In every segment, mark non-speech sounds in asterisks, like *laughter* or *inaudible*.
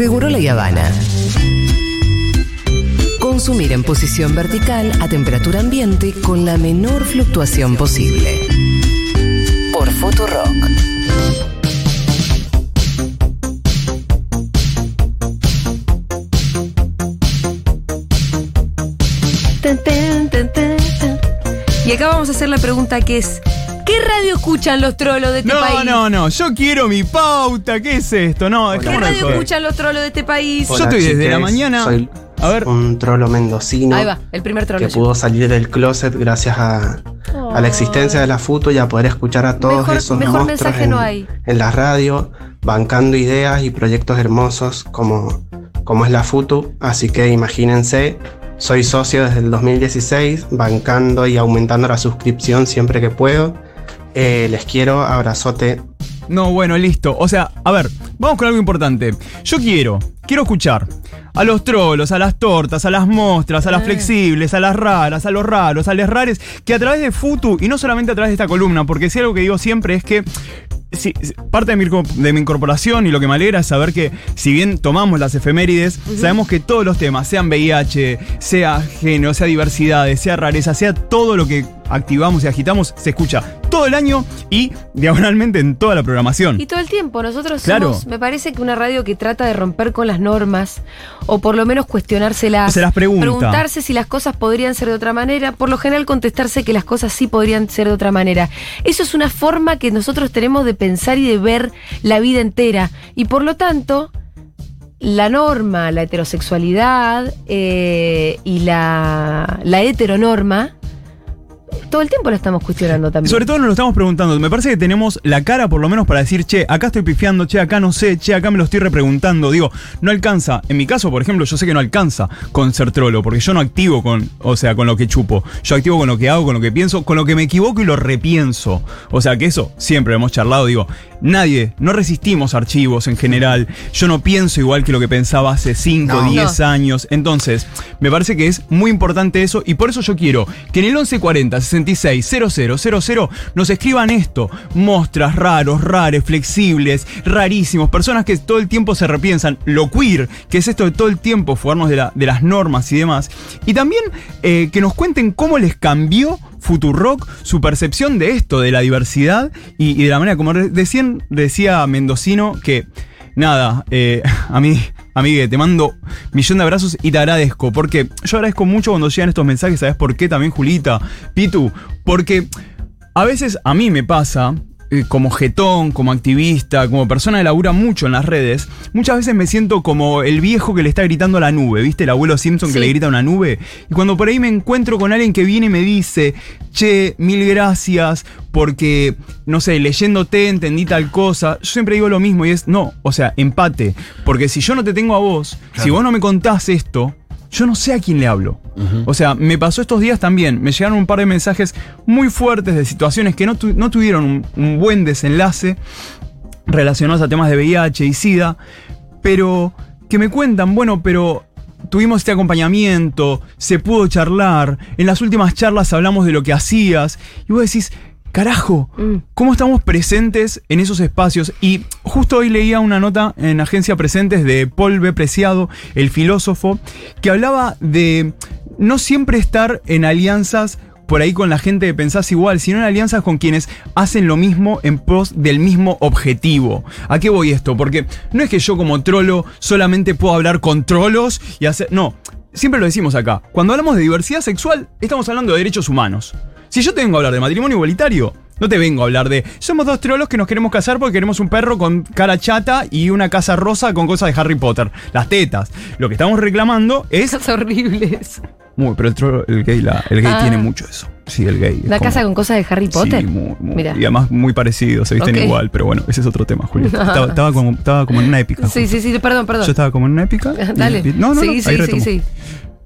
Seguro la Habana. Consumir en posición vertical a temperatura ambiente con la menor fluctuación posible. Por Futurock. Y acá vamos a hacer la pregunta que es, ¿qué radio escuchan los trolos de este No, país? no, no, yo quiero mi pauta, ¿qué es esto? No, ¿Qué radio escuchan los trolos de este país? Yo estoy desde la mañana- Soy A ver, un trolo mendocino Ahí va, el primer trolo. que pudo salir del closet gracias a, a la existencia de la FUTU y a poder escuchar a todos Mejor- esos mejor monstruos mensaje en, no hay. en la radio, bancando ideas y proyectos hermosos como, como es la FUTU. Así que imagínense, soy socio desde el 2016, bancando y aumentando la suscripción siempre que puedo. Eh, les quiero, abrazote. no, bueno, listo. O sea, a ver, vamos con algo importante. Yo quiero, quiero escuchar a los trolos, a las tortas, a las mostras, a las Eh. flexibles, a las raras, a los raros, a las rares, que a través de Futu, y no solamente a través de esta columna, porque si algo que digo siempre es que sí, parte de mi, inco- de mi incorporación y lo que me alegra es saber que si bien tomamos las efemérides, sabemos que todos los temas, sean VIH, sea género, sea diversidades, sea rareza, sea todo lo que activamos y agitamos, se escucha todo el año y diagonalmente en toda la programación. Y todo el tiempo, nosotros Claro. somos, me parece que una radio que trata de romper con las normas, o por lo menos cuestionárselas. Se las pregunta. Preguntarse si las cosas podrían ser de otra manera, por lo general contestarse que las cosas sí podrían ser de otra manera. Eso es una forma que nosotros tenemos de pensar y de ver la vida entera. Y por lo tanto, la norma, la heterosexualidad eh, y la, la heteronorma, todo el tiempo la estamos cuestionando también. Sobre todo nos lo estamos preguntando. Me parece que tenemos la cara por lo menos para decir, che, acá estoy pifiando, che, acá no sé, che, acá me lo estoy repreguntando. Digo, no alcanza. En mi caso, por ejemplo, yo sé que no alcanza con ser trolo, porque yo no activo con, o sea, con lo que chupo. Yo activo con lo que hago, con lo que pienso, con lo que me equivoco y lo repienso. O sea, que eso siempre lo hemos charlado. Digo, nadie, no resistimos archivos en general. Yo no pienso igual que lo que pensaba hace 5, No. 10 años. Entonces, me parece que es muy importante eso y por eso yo quiero que en el 1140 66 000 nos escriban esto. Mostras raros, rares, flexibles, rarísimos, personas que todo el tiempo se repiensan. Lo queer, que es esto de todo el tiempo fugarnos de, la- de las normas y demás. Y también eh, que nos cuenten cómo les cambió Futurock su percepción de esto, de la diversidad y, de la manera, como decían, decía Mendocino, que nada, eh, *laughs* a mí, amigue, te mando millón de abrazos y te agradezco, porque yo agradezco mucho cuando llegan estos mensajes, ¿sabes por qué también, Julita? Pitu, porque a veces a mí me pasa, eh, como jetón, como activista, como persona que labura mucho en las redes, muchas veces me siento como el viejo que le está gritando a la nube, ¿viste? El abuelo Simpson que le grita a una nube. Y cuando por ahí me encuentro con alguien que viene y me dice, che, mil gracias, porque, no sé, leyéndote entendí tal cosa, yo siempre digo lo mismo y es, no, o sea, empate. Porque si yo no te tengo a vos, si vos no me contás esto, yo no sé a quién le hablo. O sea, me pasó estos días también. Me llegaron un par de mensajes muy fuertes de situaciones que no, tu- no tuvieron un, un buen desenlace relacionados a temas de VIH y SIDA, pero que me cuentan, bueno, pero tuvimos este acompañamiento, se pudo charlar, en las últimas charlas hablamos de lo que hacías, y vos decís, carajo, Mm. ¿cómo estamos presentes en esos espacios? Y justo hoy leía una nota en Agencia Presentes de Paul B. Preciado, el filósofo, que hablaba de no siempre estar en alianzas por ahí con la gente que pensás igual, sino en alianzas con quienes hacen lo mismo en pos del mismo objetivo. ¿A qué voy esto? Porque no es que yo como trolo solamente puedo hablar con trolos y hacer... No, siempre lo decimos acá. Cuando hablamos de diversidad sexual, estamos hablando de derechos humanos. Si yo te vengo a hablar de matrimonio igualitario, no te vengo a hablar de somos dos trolos que nos queremos casar porque queremos un perro con cara chata y una casa rosa con cosas de Harry Potter. Las tetas. Lo que estamos reclamando es. Cosas horribles. Muy, pero el, trolo- el gay, la- el gay Ah. tiene mucho eso. Sí, el gay. es ¿Una como- casa con cosas de Harry Potter? Sí, muy. Y además muy parecido, se visten igual, pero bueno, ese es otro tema, Julieta. *laughs* Estaba, estaba como, estaba como en una épica. Sí, sí, sí, perdón, perdón. Yo estaba como en una épica. *laughs* y- Dale. No, no, sí, no, ahí sí, sí, sí.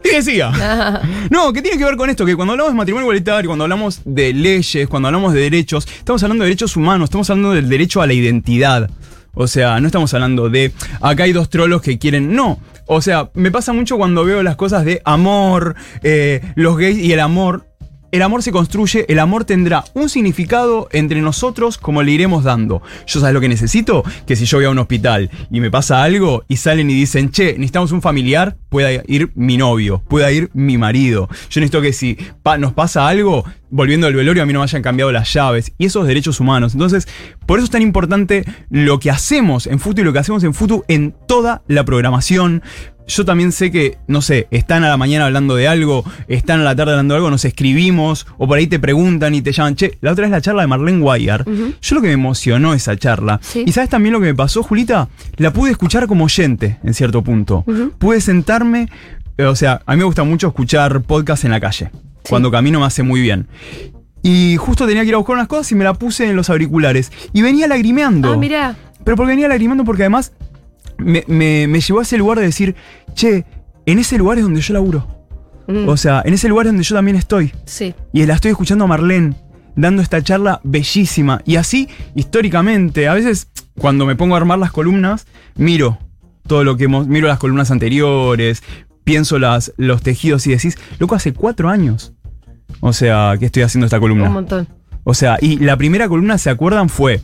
Y decía. *laughs* No, que tiene que ver con esto, que cuando hablamos de matrimonio igualitario, cuando hablamos de leyes, cuando hablamos de derechos, estamos hablando de derechos humanos, estamos hablando del derecho a la identidad. O sea, no estamos hablando de acá hay dos trolos que quieren. No. O sea, me pasa mucho cuando veo las cosas de amor, eh, los gays y el amor. El amor se construye, el amor tendrá un significado entre nosotros como le iremos dando. Yo sabes lo que necesito, que si yo voy a un hospital y me pasa algo y salen y dicen, che, necesitamos un familiar, pueda ir mi novio, pueda ir mi marido. Yo necesito que si nos pasa algo, volviendo al velorio, a mí no me hayan cambiado las llaves. Y esos derechos humanos. Entonces, por eso es tan importante lo que hacemos en Futu y lo que hacemos en Futu en toda la programación. Yo también sé que, no sé, están a la mañana hablando de algo, están a la tarde hablando de algo, nos escribimos, o por ahí te preguntan y te llaman, che, la otra vez la charla de Marlene Guayar. Yo lo que me emocionó esa charla. Sí. Y sabes también lo que me pasó, Julita, la pude escuchar como oyente en cierto punto. Pude sentarme, eh, o sea, a mí me gusta mucho escuchar podcasts en la calle. Cuando camino me hace muy bien. Y justo tenía que ir a buscar unas cosas y me la puse en los auriculares. Y venía lagrimeando. Ah, mirá. Pero porque venía lagrimando porque además me, me- me llevó a ese lugar de decir, che, en ese lugar es donde yo laburo. Mm, O sea, en ese lugar es donde yo también estoy. sí. Y la estoy escuchando a Marlene dando esta charla bellísima. Y así, históricamente, a veces cuando me pongo a armar las columnas, miro todo lo que hemos, miro las columnas anteriores, pienso las, los tejidos y decís, loco, hace cuatro años. O sea, que estoy haciendo esta columna. Un montón. O sea, y la primera columna, ¿se acuerdan? Fue,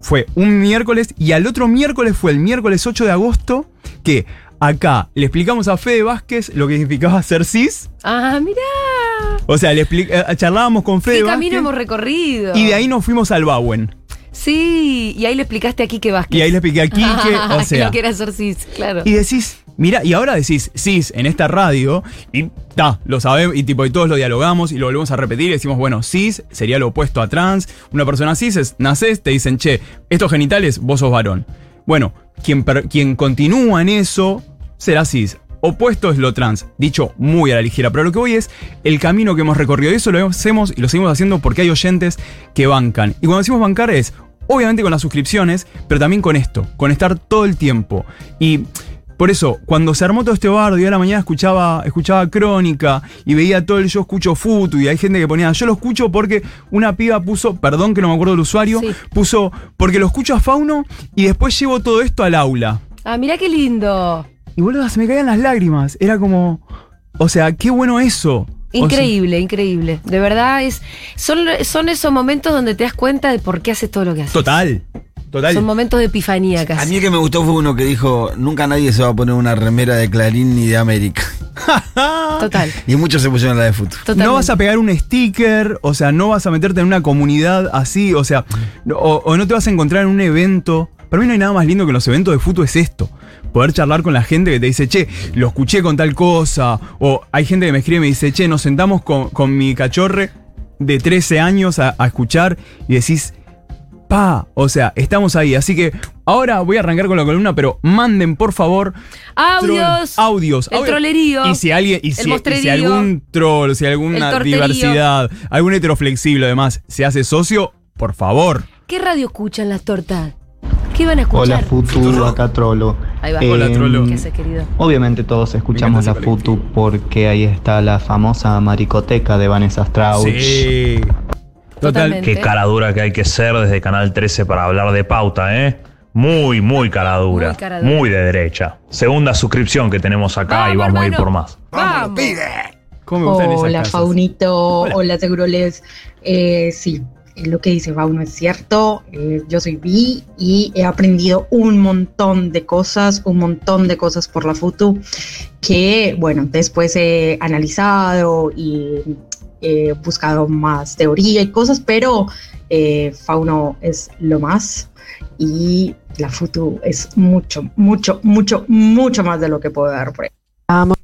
fue un miércoles y al otro miércoles fue el miércoles 8 de agosto que acá le explicamos a Fede Vázquez lo que significaba ser cis. Ah, mirá. O sea, le eh, charlábamos con Fede ¿Qué Vázquez camino hemos recorrido? y de ahí nos fuimos al Bauen. Sí, y ahí le explicaste a Quique Vázquez. Y ahí le expliqué a Quique, *laughs* o sea. Que era ser cis, claro. Y decís, mira, y ahora decís cis en esta radio, y ta, lo sabemos, y tipo, y todos lo dialogamos y lo volvemos a repetir y decimos, bueno, cis sería lo opuesto a trans. Una persona cis es, nacés, te dicen, che, estos genitales, vos sos varón. Bueno, quien, quien continúa en eso será cis. Opuesto es lo trans, dicho muy a la ligera. Pero lo que voy es el camino que hemos recorrido. Y eso lo hacemos y lo seguimos haciendo porque hay oyentes que bancan. Y cuando decimos bancar es, obviamente con las suscripciones, pero también con esto, con estar todo el tiempo. Y por eso, cuando se armó todo este bardo y a la mañana escuchaba, escuchaba crónica y veía todo el yo escucho futu y hay gente que ponía yo lo escucho porque una piba puso, perdón que no me acuerdo del usuario, Sí. puso porque lo escucho a Fauno y después llevo todo esto al aula. Ah, mirá qué lindo. Y boludo, se me caían las lágrimas. Era como, o sea, qué bueno eso. O sea, Increíble, increíble. De verdad, es son, son esos momentos donde te das cuenta de por qué haces todo lo que haces. total, total. Son momentos de epifanía A casi. mí el que me gustó fue uno que dijo, nunca nadie se va a poner una remera de Clarín ni de América. *laughs* Total. Y muchos se pusieron la de fútbol. Totalmente. No vas a pegar un sticker, o sea, no vas a meterte en una comunidad así, o sea, o, o no te vas a encontrar en un evento. Para mí no hay nada más lindo que los eventos de fútbol es esto. Poder charlar con la gente que te dice, che, lo escuché con tal cosa. O hay gente que me escribe y me dice, che, nos sentamos con, con mi cachorre de 13 años a, a escuchar y decís, pa, o sea, estamos ahí. Así que ahora voy a arrancar con la columna, pero manden por favor Audios. Audios. El audios. trolerío. Y si alguien, y El si, y si mostrerío. algún troll, si alguna diversidad, algún heteroflexible además se hace socio, por favor. ¿Qué radio escuchan las tortas? ¿Qué van a escuchar? Hola Futu, acá Trollo. Ahí va. Hola, Trollo. ¿Qué haces, querido? Obviamente todos escuchamos la Futu porque ahí está la famosa maricoteca de Vanessa Strauss. Sí. Total. Qué cara dura que hay que ser desde Canal 13 para hablar de pauta, ¿eh? Muy, muy cara dura. Muy cara dura. Muy de derecha. Segunda suscripción que tenemos acá y Vamos, a ir por más. Vamos. ¿Cómo me gustan Hola? Faunito, Hola. hola, Seguroles. Eh, sí, lo que dice Fauno es cierto. Eh, yo soy bi y he aprendido un montón de cosas, un montón de cosas por la FUTU que, bueno, después he analizado y he buscado más teoría y cosas, pero eh, Fauno es lo más y la FUTU es mucho, mucho, mucho, mucho más de lo que puedo dar por ahí. Vamos,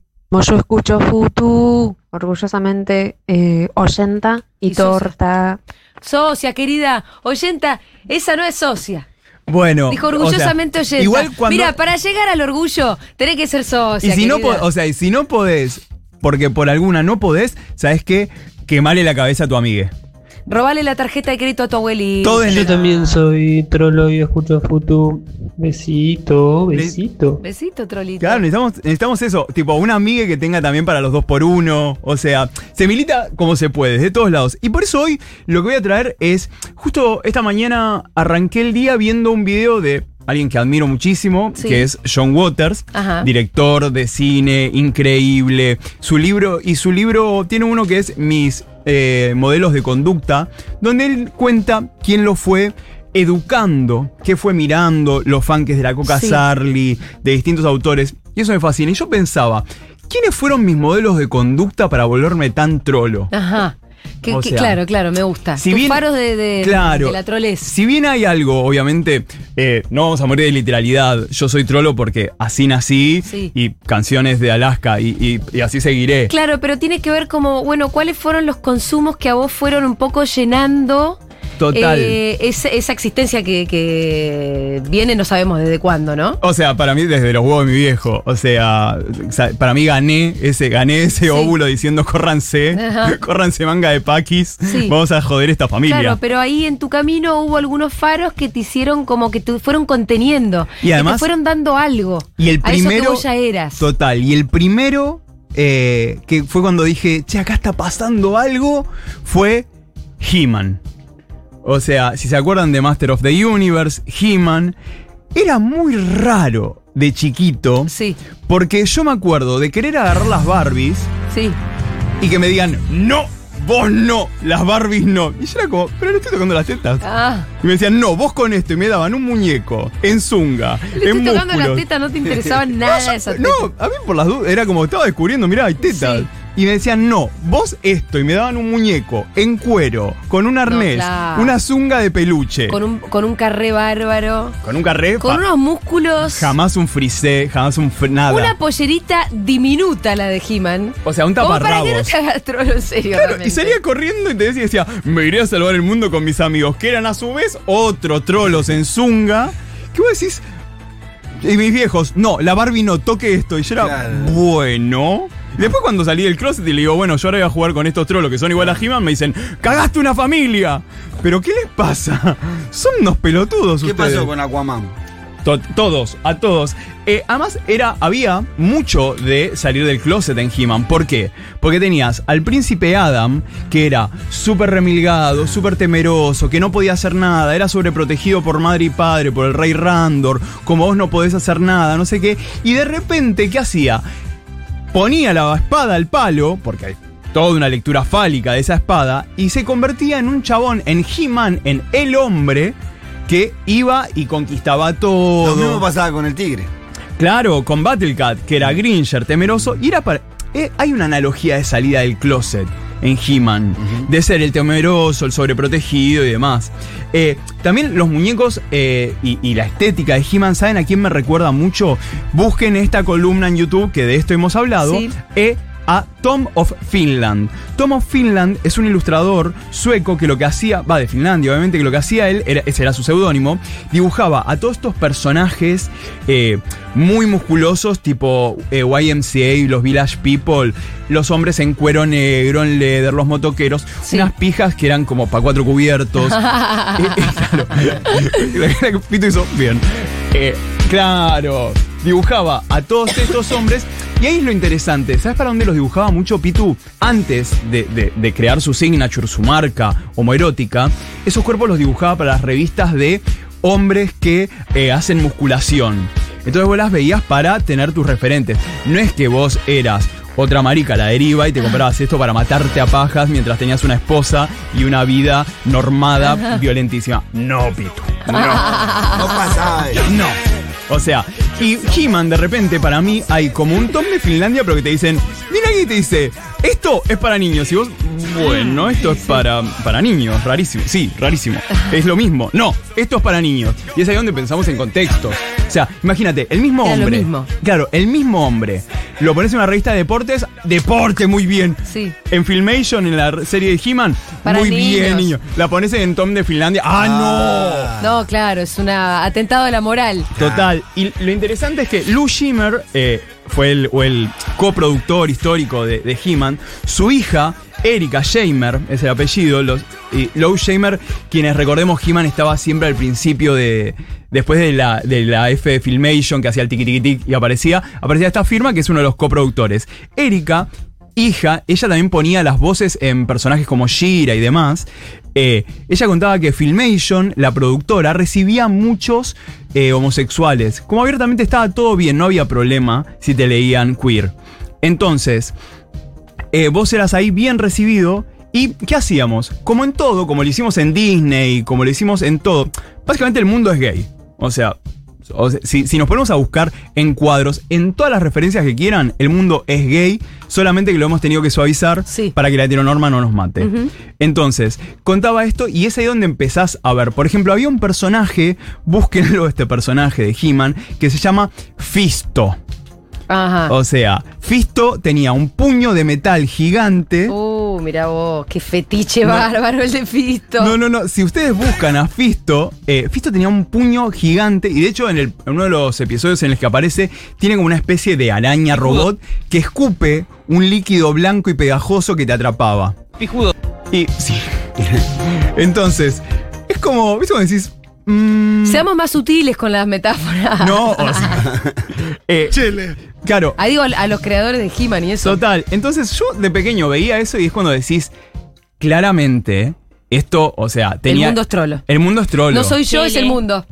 yo escucho Futu, orgullosamente eh, oyenta y, Y torta. Socia, querida. Oyenta, esa no es socia. Bueno. Dijo o sea, orgullosamente oyenta. Igual cuando. Mira, para llegar al orgullo, tenés que ser y socia. si no, querida. po- o sea, y si no podés, porque por alguna no podés, ¿sabes qué? Quemarle la cabeza a tu amigue. Robale la tarjeta de crédito a tu abuelito. Todo Yo también soy trolo y escucho Futu. Besito, Le- besito. Besito, trolito. Claro, necesitamos, necesitamos eso, tipo una amiga que tenga también para los dos por uno, o sea, se milita como se puede, de todos lados. Y por eso hoy lo que voy a traer es, justo esta mañana arranqué el día viendo un video de alguien que admiro muchísimo, Sí. que es John Waters, Ajá. director de cine, increíble. Su libro, y su libro tiene uno que es Mis eh, modelos de conducta, donde él cuenta quién lo fue educando, qué fue mirando, los funks de la Coca Sí. Sarli, de distintos autores. Y eso me fascina. Y yo pensaba, ¿quiénes fueron mis modelos de conducta para volverme tan trolo? Ajá. Que- O que- sea, claro, claro, me gusta. si Tus bien- faros de, de, Claro. de la trolez. Si bien hay algo, obviamente, eh, no vamos a morir de literalidad. Yo soy trolo porque así nací Sí. y canciones de Alaska y, y- y así seguiré. Claro, pero tiene que ver como, bueno, cuáles fueron los consumos que a vos fueron un poco llenando Total. eh, esa, esa existencia que, que viene, no sabemos desde cuándo, ¿no? O sea, para mí desde los huevos de mi viejo. O sea, para mí gané ese, gané ese óvulo diciendo córranse, Ajá. *laughs* córranse manga de paquis, Sí. vamos a joder esta familia. Claro, pero ahí en tu camino hubo algunos faros que te hicieron como que te fueron conteniendo. Y además- te fueron dando algo. Y el a eso que primero. vos ya eras. Total. Y el primero, eh, que fue cuando dije, che, acá está pasando algo, fue He-Man. O sea, si se acuerdan de Master of the Universe, He-Man, era muy raro de chiquito. Sí, Porque yo me acuerdo de querer agarrar las Barbies sí. y que me digan, no, vos no, las Barbies no. Y yo era como, pero le estoy tocando las tetas. Ah, Y me decían, no, vos con esto. Y me daban un muñeco, en zunga, le en estoy tocando las tetas, no te interesaba *laughs* nada de esas No, a mí por las dudas era como estaba descubriendo, mirá, hay tetas. Sí. Y me decían, no, vos esto. Y me daban un muñeco en cuero, con un arnés, claro. una zunga de peluche. Con un, con un carré bárbaro. Con un carré. Con unos músculos. Jamás un frisé, jamás un fr- nada. Una pollerita diminuta la de He-Man. o sea, un Como para que no taparrabos. te hagas trolo en serio. Claro, y salía corriendo y te decía, decía, me iré a salvar el mundo con mis amigos, que eran a su vez otro trolos en zunga. Que vos decís, y mis viejos, no, la Barbie no, toque esto. Y yo era, Claro. bueno. Después cuando salí del closet y le digo, bueno, yo ahora voy a jugar con estos trolos que son igual a He-Man, me dicen, cagaste una familia. Pero ¿qué les pasa? *laughs* Son unos pelotudos ¿Qué ustedes. pasó con Aquaman? To- todos, a todos. Eh, además, era, había mucho de salir del closet en He-Man. ¿Por qué? Porque tenías al príncipe Adam, que era súper remilgado, súper temeroso, que no podía hacer nada, era sobreprotegido por madre y padre, por el rey Randor, como vos no podés hacer nada, no sé qué. Y de repente, ¿qué hacía? Ponía la espada al palo, porque hay toda una lectura fálica de esa espada, y se convertía en un chabón, en He-Man, en el hombre, que iba y conquistaba todo. Lo mismo pasaba con el tigre. Claro, con Battlecat, que era Gringer, temeroso, y era para. eh, hay una analogía de salida del closet en He-Man, de ser el temeroso, el sobreprotegido y demás. Eh, también los muñecos eh, y, y la estética de He-Man, ¿saben a quién me recuerda mucho? Busquen esta columna en YouTube, que de esto hemos hablado. Sí. eh, a Tom of Finland. Tom of Finland es un ilustrador sueco que lo que hacía, va de Finlandia obviamente, que lo que hacía él, era, ese era su seudónimo, dibujaba a todos estos personajes eh, muy musculosos, tipo eh, YMCA, los Village People, los hombres en cuero negro, en leather, los motoqueros, Sí. unas pijas que eran como para cuatro cubiertos. *laughs* Eh, claro. Pito hizo bien. Claro. Dibujaba a todos estos hombres. Y ahí es lo interesante. ¿Sabes para dónde los dibujaba mucho Pitu? Antes de, de- de crear su signature, su marca homoerótica, esos cuerpos los dibujaba para las revistas de hombres que eh, hacen musculación. Entonces vos las veías para tener tus referentes. No es que vos eras otra marica, la deriva, y te comprabas esto para matarte a pajas mientras tenías una esposa y una vida normada, *laughs* violentísima. No, Pitu. No. *laughs* No pasaba eso. No. O sea, y He-Man de repente para mí hay como un Tom de Finlandia, pero que te dicen, mira aquí te dice, esto es para niños. Y vos, bueno, esto es para, para niños, rarísimo. Sí, rarísimo. Es lo mismo. No, esto es para niños. Y es ahí donde pensamos en contextos. O sea, imagínate, el mismo Era lo hombre. mismo. Claro, el mismo hombre. Lo pones en una revista de deportes, deporte muy bien. Sí. En Filmation, en la serie de He-Man, Para muy bien, niño. La pones en Tom de Finlandia. ¡Ah, no! No, claro, es un atentado a la moral. Total. Y lo interesante es que Lou Schimmer eh, fue el, o el coproductor histórico de, de He-Man. Su hija, Erika Shamer, es el apellido. Los, y Lou Shamer, quienes recordemos, He-Man estaba siempre al principio de. Después de la, de la F de Filmation, que hacía el tiki tiki y aparecía, aparecía esta firma que es uno de los coproductores. Erika hija, ella también ponía las voces en personajes como Shira y demás. Eh, ella contaba que Filmation, la productora, recibía muchos eh, homosexuales. Como abiertamente estaba todo bien, no había problema si te leían queer. Entonces, eh, vos eras ahí bien recibido. ¿Y qué hacíamos? Como en todo, como lo hicimos en Disney, como lo hicimos en todo. Básicamente el mundo es gay. O sea, o sea, si, si nos ponemos a buscar en cuadros, en todas las referencias que quieran, el mundo es gay, solamente que lo hemos tenido que suavizar Sí. para que la heteronorma no nos mate. Entonces, contaba esto y es ahí donde empezás a ver. Por ejemplo, había un personaje, búsquenlo *laughs* este personaje de He-Man, que se llama Fisto. Ajá. O sea, Fisto tenía un puño de metal gigante. Uh, mira vos, qué fetiche No. bárbaro el de Fisto. No, no, no. Si ustedes buscan a Fisto, eh, Fisto tenía un puño gigante y de hecho en, el- en uno de los episodios en los que aparece tiene como una especie de araña robot que escupe un líquido blanco y pegajoso que te atrapaba. Pijudo. Y sí. *laughs* Entonces, es como, ¿viste cómo decís? mm, Seamos más sutiles con las metáforas. no, o sea, *laughs* eh, Claro, Ahí digo a los creadores de He-Man y eso. Total. Entonces yo de pequeño veía eso y es cuando decís claramente esto, o sea, tenía. El mundo es trolo. El mundo es trolo. No soy yo, es el mundo.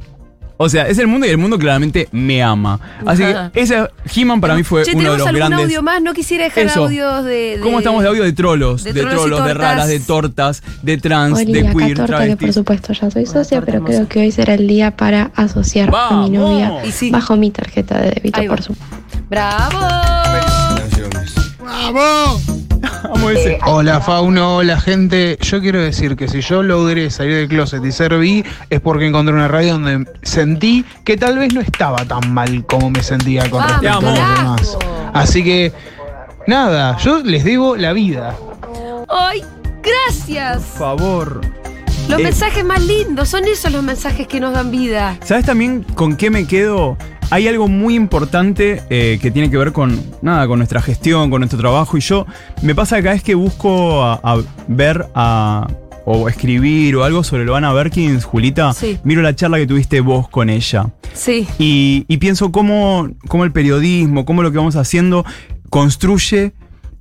O sea, es el mundo y el mundo claramente me ama. Así Ajá. que ese He-Man para mí fue Che, uno de ¿tenemos los algún grandes. audio más? No quisiera dejar Eso. audios de, de- ¿Cómo estamos de audio de trolos? de De, trolos de raras, de tortas, de trans, Oli, de acá queer, torta, que por supuesto ya soy socia, pero hermosa. creo que hoy será el día para asociar a mi novia sí. bajo mi tarjeta de débito, por supuesto. ¡Bravo! ¡Vamos! Amo ese. Hola Fauno, hola gente. Yo quiero decir que si yo logré salir del closet y ser bi es porque encontré una radio donde sentí que tal vez no estaba tan mal como me sentía con Vamos, respecto a los demás. Así que, nada, yo les debo la vida. ¡Ay, gracias! Por favor. Los Eh, mensajes más lindos, son esos los mensajes que nos dan vida. ¿Sabes también con qué me quedo? Hay algo muy importante eh, que tiene que ver con nada, con nuestra gestión, con nuestro trabajo. Y yo me pasa que cada vez que busco a, a ver a, o escribir o algo sobre Loana Berkins, Julita, Sí. miro la charla que tuviste vos con ella. Sí. Y, y pienso cómo, cómo el periodismo, cómo lo que vamos haciendo construye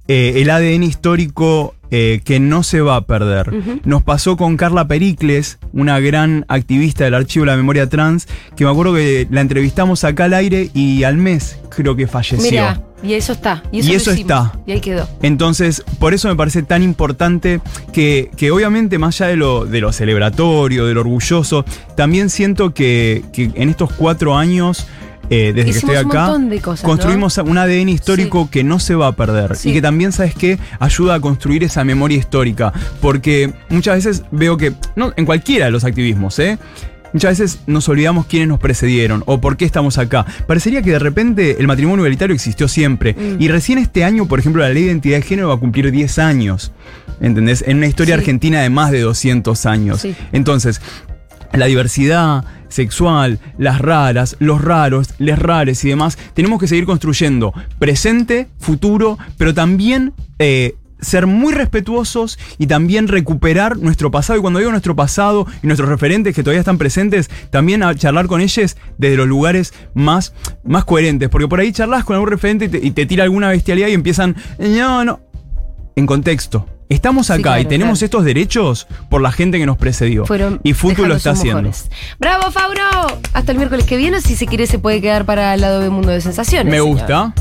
eh, el ADN histórico eh, que no se va a perder. Nos pasó con Carla Pericles, una gran activista del Archivo de la Memoria Trans, que me acuerdo que la entrevistamos acá al aire y al mes creo que falleció. Mira, y eso está. Y eso, Y eso está. Y ahí quedó. Entonces, por eso me parece tan importante que, que obviamente más allá de lo, de lo celebratorio, de lo orgulloso, también siento que, que en estos cuatro años, eh, desde Hicimos que estoy acá, montón de cosas, construimos un ADN histórico que no se va a perder. Sí. Y que también, ¿sabes qué? Ayuda a construir esa memoria histórica. Porque muchas veces veo que, no, en cualquiera de los activismos, ¿eh? Muchas veces nos olvidamos quiénes nos precedieron o por qué estamos acá. Parecería que de repente el matrimonio igualitario existió siempre. Mm. Y recién este año, por ejemplo, la ley de identidad de género va a cumplir 10 años. ¿Entendés? En una historia Sí. argentina de más de 200 años. Sí. Entonces, la diversidad sexual, las raras, los raros, les rares y demás, tenemos que seguir construyendo presente, futuro, pero también eh, ser muy respetuosos y también recuperar nuestro pasado. Y cuando digo nuestro pasado y nuestros referentes que todavía están presentes, también a charlar con ellos desde los lugares más, más coherentes. Porque por ahí charlas con algún referente y te, y te tira alguna bestialidad y empiezan, no, no. En contexto. Estamos Sí, acá claro, y tenemos claro. estos derechos por la gente que nos precedió. Fueron y Futu lo está haciendo. mejores. ¡Bravo, Fauno! Hasta el miércoles que viene, si se quiere, se puede quedar para el lado de Mundo de Sensaciones. Me señor. gusta.